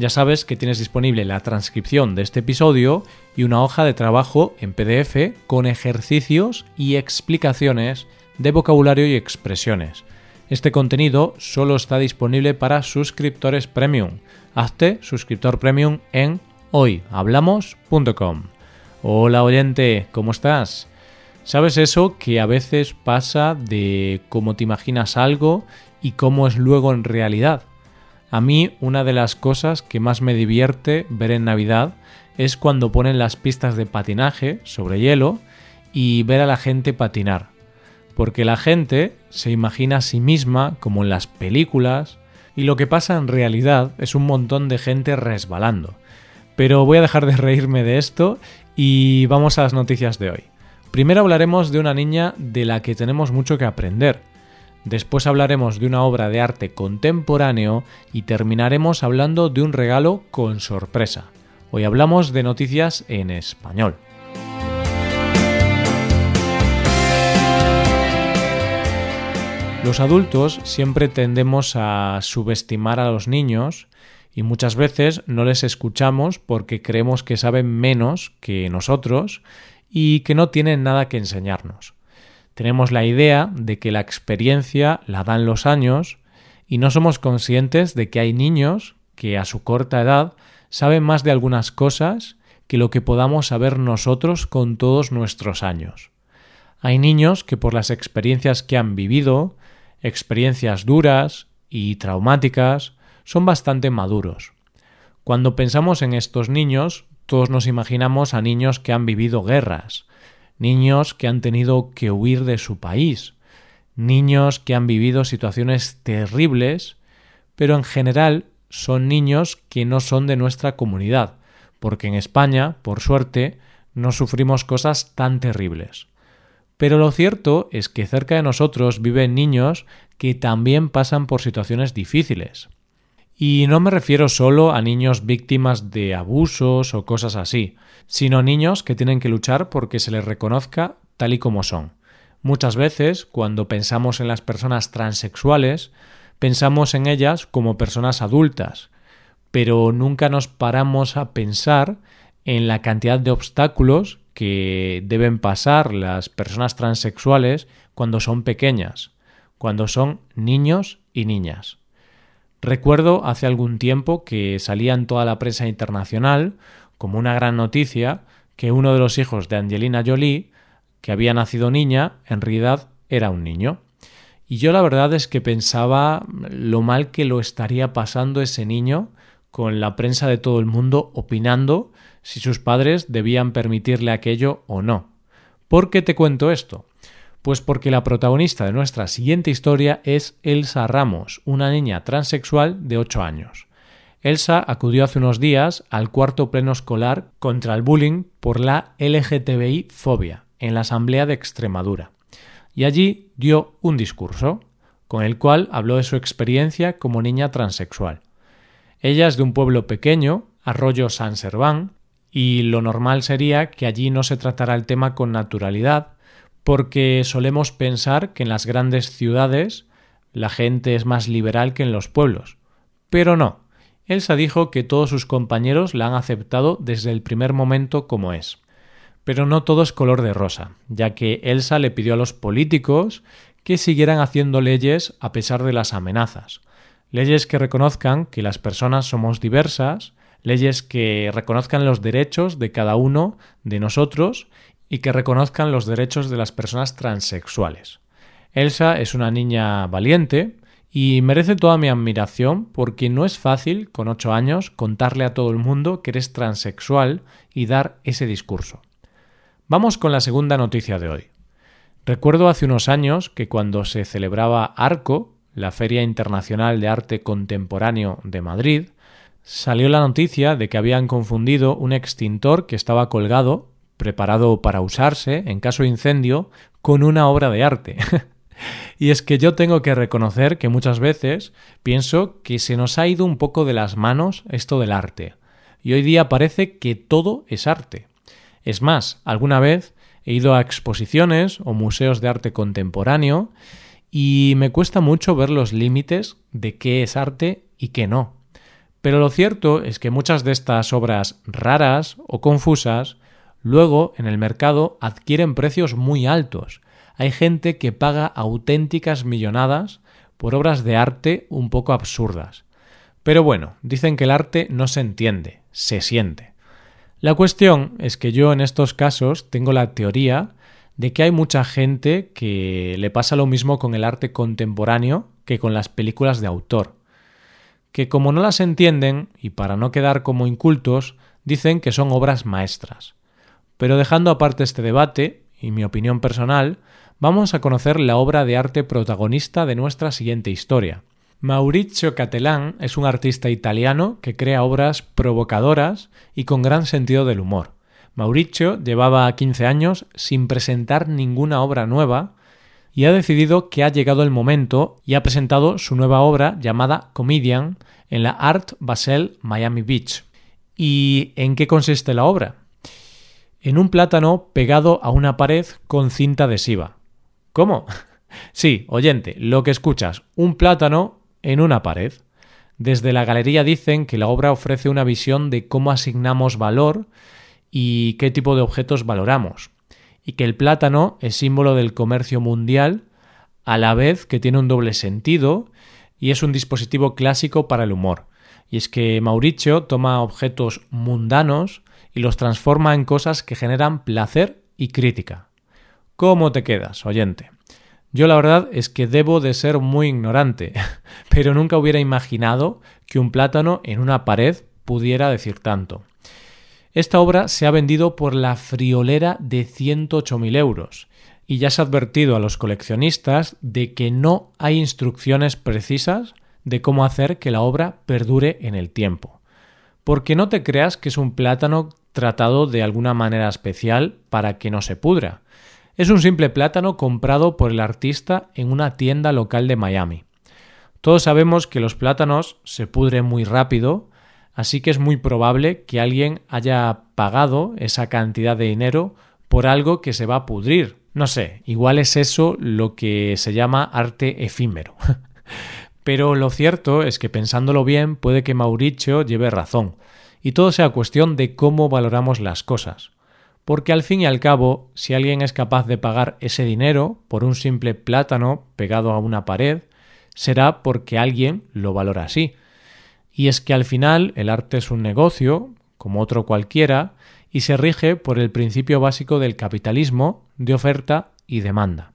Ya sabes que tienes disponible la transcripción de este episodio y una hoja de trabajo en PDF con ejercicios y explicaciones de vocabulario y expresiones. Este contenido solo está disponible para suscriptores premium. Hazte suscriptor premium en hoyhablamos.com. Hola oyente, ¿cómo estás? ¿Sabes eso que a veces pasa de cómo te imaginas algo y cómo es luego en realidad? A mí una de las cosas que más me divierte ver en Navidad es cuando ponen las pistas de patinaje sobre hielo y ver a la gente patinar. Porque la gente se imagina a sí misma como en las películas y lo que pasa en realidad es un montón de gente resbalando. Pero voy a dejar de reírme de esto y vamos a las noticias de hoy. Primero hablaremos de una niña de la que tenemos mucho que aprender Después hablaremos de una obra de arte contemporáneo y terminaremos hablando de un regalo con sorpresa. Hoy hablamos de noticias en español. Los adultos siempre tendemos a subestimar a los niños y muchas veces no les escuchamos porque creemos que saben menos que nosotros y que no tienen nada que enseñarnos. Tenemos la idea de que la experiencia la dan los años y no somos conscientes de que hay niños que a su corta edad saben más de algunas cosas que lo que podamos saber nosotros con todos nuestros años. Hay niños que por las experiencias que han vivido, experiencias duras y traumáticas, son bastante maduros. Cuando pensamos en estos niños, todos nos imaginamos a niños que han vivido guerras, niños que han tenido que huir de su país, niños que han vivido situaciones terribles, pero en general son niños que no son de nuestra comunidad, porque en España, por suerte, no sufrimos cosas tan terribles. Pero lo cierto es que cerca de nosotros viven niños que también pasan por situaciones difíciles. Y no me refiero solo a niños víctimas de abusos o cosas así, sino niños que tienen que luchar porque se les reconozca tal y como son. Muchas veces, cuando pensamos en las personas transexuales, pensamos en ellas como personas adultas, pero nunca nos paramos a pensar en la cantidad de obstáculos que deben pasar las personas transexuales cuando son pequeñas, cuando son niños y niñas. Recuerdo hace algún tiempo que salía en toda la prensa internacional como una gran noticia que uno de los hijos de Angelina Jolie, que había nacido niña, en realidad era un niño. Y yo la verdad es que pensaba lo mal que lo estaría pasando ese niño con la prensa de todo el mundo opinando si sus padres debían permitirle aquello o no. ¿Por qué te cuento esto? Pues porque la protagonista de nuestra siguiente historia es Elsa Ramos, una niña transexual de 8 años. Elsa acudió hace unos días al cuarto pleno escolar contra el bullying por la LGTBI fobia en la Asamblea de Extremadura. Y allí dio un discurso, con el cual habló de su experiencia como niña transexual. Ella es de un pueblo pequeño, Arroyo San Serván, y lo normal sería que allí no se tratara el tema con naturalidad, porque solemos pensar que en las grandes ciudades la gente es más liberal que en los pueblos. Pero no. Elsa dijo que todos sus compañeros la han aceptado desde el primer momento como es. Pero no todo es color de rosa, ya que Elsa le pidió a los políticos que siguieran haciendo leyes a pesar de las amenazas. Leyes que reconozcan que las personas somos diversas, leyes que reconozcan los derechos de cada uno de nosotros y que reconozcan los derechos de las personas transexuales. Elsa es una niña valiente y merece toda mi admiración porque no es fácil, con ocho años, contarle a todo el mundo que eres transexual y dar ese discurso. Vamos con la segunda noticia de hoy. Recuerdo hace unos años que cuando se celebraba ARCO, la Feria Internacional de Arte Contemporáneo de Madrid, salió la noticia de que habían confundido un extintor que estaba colgado preparado para usarse en caso de incendio con una obra de arte. y es que yo tengo que reconocer que muchas veces pienso que se nos ha ido un poco de las manos esto del arte. Y hoy día parece que todo es arte. Es más, alguna vez he ido a exposiciones o museos de arte contemporáneo y me cuesta mucho ver los límites de qué es arte y qué no. Pero lo cierto es que muchas de estas obras raras o confusas luego en el mercado adquieren precios muy altos. Hay gente que paga auténticas millonadas por obras de arte un poco absurdas. Pero bueno, dicen que el arte no se entiende, se siente. La cuestión es que yo en estos casos tengo la teoría de que hay mucha gente que le pasa lo mismo con el arte contemporáneo que con las películas de autor que como no las entienden, y para no quedar como incultos, dicen que son obras maestras. Pero dejando aparte este debate, y mi opinión personal, vamos a conocer la obra de arte protagonista de nuestra siguiente historia. Maurizio Cattelan es un artista italiano que crea obras provocadoras y con gran sentido del humor. Mauricio llevaba 15 años sin presentar ninguna obra nueva y ha decidido que ha llegado el momento y ha presentado su nueva obra llamada Comedian en la Art Basel Miami Beach. ¿Y en qué consiste la obra? En un plátano pegado a una pared con cinta adhesiva. ¿Cómo? Sí, oyente, lo que escuchas, un plátano en una pared. Desde la galería dicen que la obra ofrece una visión de cómo asignamos valor y qué tipo de objetos valoramos y que el plátano es símbolo del comercio mundial, a la vez que tiene un doble sentido y es un dispositivo clásico para el humor. Y es que Mauricio toma objetos mundanos y los transforma en cosas que generan placer y crítica. ¿Cómo te quedas, oyente? Yo la verdad es que debo de ser muy ignorante, pero nunca hubiera imaginado que un plátano en una pared pudiera decir tanto. Esta obra se ha vendido por la friolera de 108.000 euros y ya se ha advertido a los coleccionistas de que no hay instrucciones precisas de cómo hacer que la obra perdure en el tiempo. Porque no te creas que es un plátano tratado de alguna manera especial para que no se pudra. Es un simple plátano comprado por el artista en una tienda local de Miami. Todos sabemos que los plátanos se pudren muy rápido Así que es muy probable que alguien haya pagado esa cantidad de dinero por algo que se va a pudrir. No sé, igual es eso lo que se llama arte efímero. Pero lo cierto es que pensándolo bien puede que Mauricio lleve razón, y todo sea cuestión de cómo valoramos las cosas. Porque al fin y al cabo, si alguien es capaz de pagar ese dinero por un simple plátano pegado a una pared, será porque alguien lo valora así. Y es que al final el arte es un negocio, como otro cualquiera, y se rige por el principio básico del capitalismo de oferta y demanda.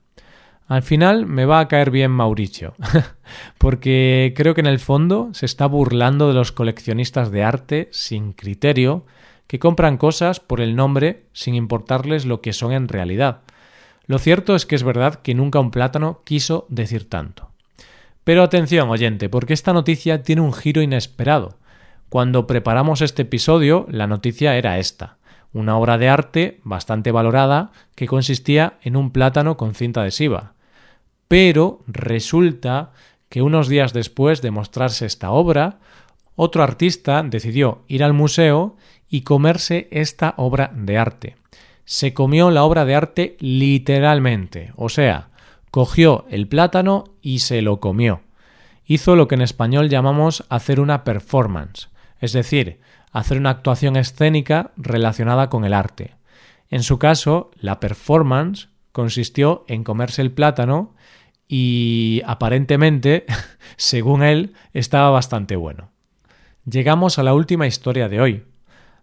Al final me va a caer bien Mauricio, porque creo que en el fondo se está burlando de los coleccionistas de arte sin criterio que compran cosas por el nombre sin importarles lo que son en realidad. Lo cierto es que es verdad que nunca un plátano quiso decir tanto. Pero atención, oyente, porque esta noticia tiene un giro inesperado. Cuando preparamos este episodio, la noticia era esta una obra de arte bastante valorada que consistía en un plátano con cinta adhesiva. Pero resulta que unos días después de mostrarse esta obra, otro artista decidió ir al museo y comerse esta obra de arte. Se comió la obra de arte literalmente, o sea, cogió el plátano y se lo comió. Hizo lo que en español llamamos hacer una performance, es decir, hacer una actuación escénica relacionada con el arte. En su caso, la performance consistió en comerse el plátano y aparentemente, según él, estaba bastante bueno. Llegamos a la última historia de hoy.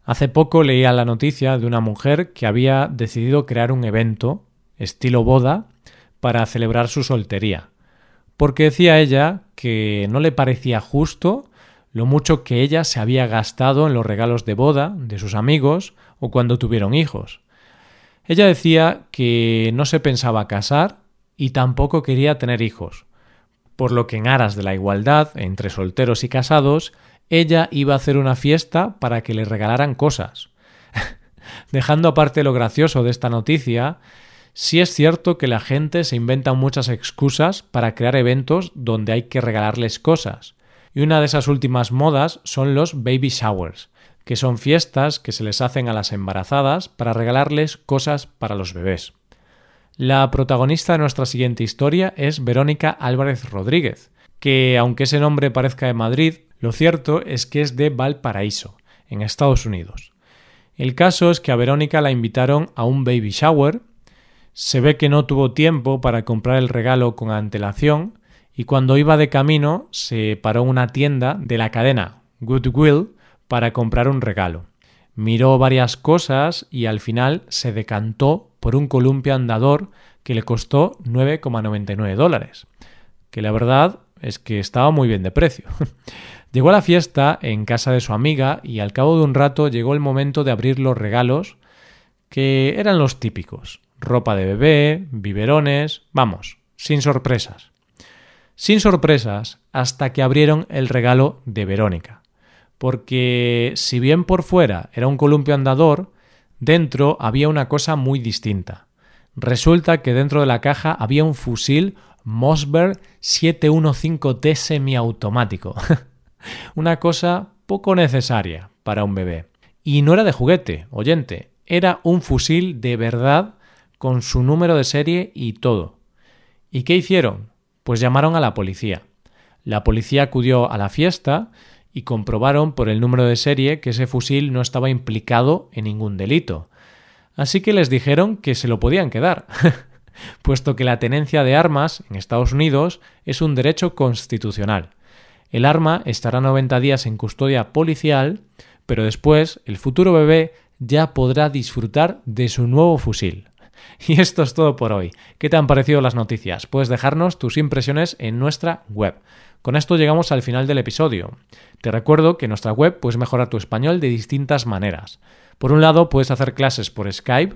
Hace poco leía la noticia de una mujer que había decidido crear un evento, estilo boda, para celebrar su soltería, porque decía ella que no le parecía justo lo mucho que ella se había gastado en los regalos de boda de sus amigos o cuando tuvieron hijos. Ella decía que no se pensaba casar y tampoco quería tener hijos, por lo que en aras de la igualdad entre solteros y casados, ella iba a hacer una fiesta para que le regalaran cosas. Dejando aparte lo gracioso de esta noticia, sí es cierto que la gente se inventa muchas excusas para crear eventos donde hay que regalarles cosas. Y una de esas últimas modas son los baby showers, que son fiestas que se les hacen a las embarazadas para regalarles cosas para los bebés. La protagonista de nuestra siguiente historia es Verónica Álvarez Rodríguez, que aunque ese nombre parezca de Madrid, lo cierto es que es de Valparaíso, en Estados Unidos. El caso es que a Verónica la invitaron a un baby shower, se ve que no tuvo tiempo para comprar el regalo con antelación y cuando iba de camino se paró en una tienda de la cadena Goodwill para comprar un regalo. Miró varias cosas y al final se decantó por un columpio andador que le costó 9,99 dólares, que la verdad es que estaba muy bien de precio. llegó a la fiesta en casa de su amiga y al cabo de un rato llegó el momento de abrir los regalos, que eran los típicos. Ropa de bebé, biberones, vamos, sin sorpresas. Sin sorpresas hasta que abrieron el regalo de Verónica. Porque si bien por fuera era un columpio andador, dentro había una cosa muy distinta. Resulta que dentro de la caja había un fusil Mossberg 715T semiautomático. Una cosa poco necesaria para un bebé. Y no era de juguete, oyente, era un fusil de verdad con su número de serie y todo. ¿Y qué hicieron? Pues llamaron a la policía. La policía acudió a la fiesta y comprobaron por el número de serie que ese fusil no estaba implicado en ningún delito. Así que les dijeron que se lo podían quedar. puesto que la tenencia de armas en Estados Unidos es un derecho constitucional. El arma estará 90 días en custodia policial, pero después el futuro bebé ya podrá disfrutar de su nuevo fusil. Y esto es todo por hoy. ¿Qué te han parecido las noticias? Puedes dejarnos tus impresiones en nuestra web. Con esto llegamos al final del episodio. Te recuerdo que en nuestra web puedes mejorar tu español de distintas maneras. Por un lado, puedes hacer clases por Skype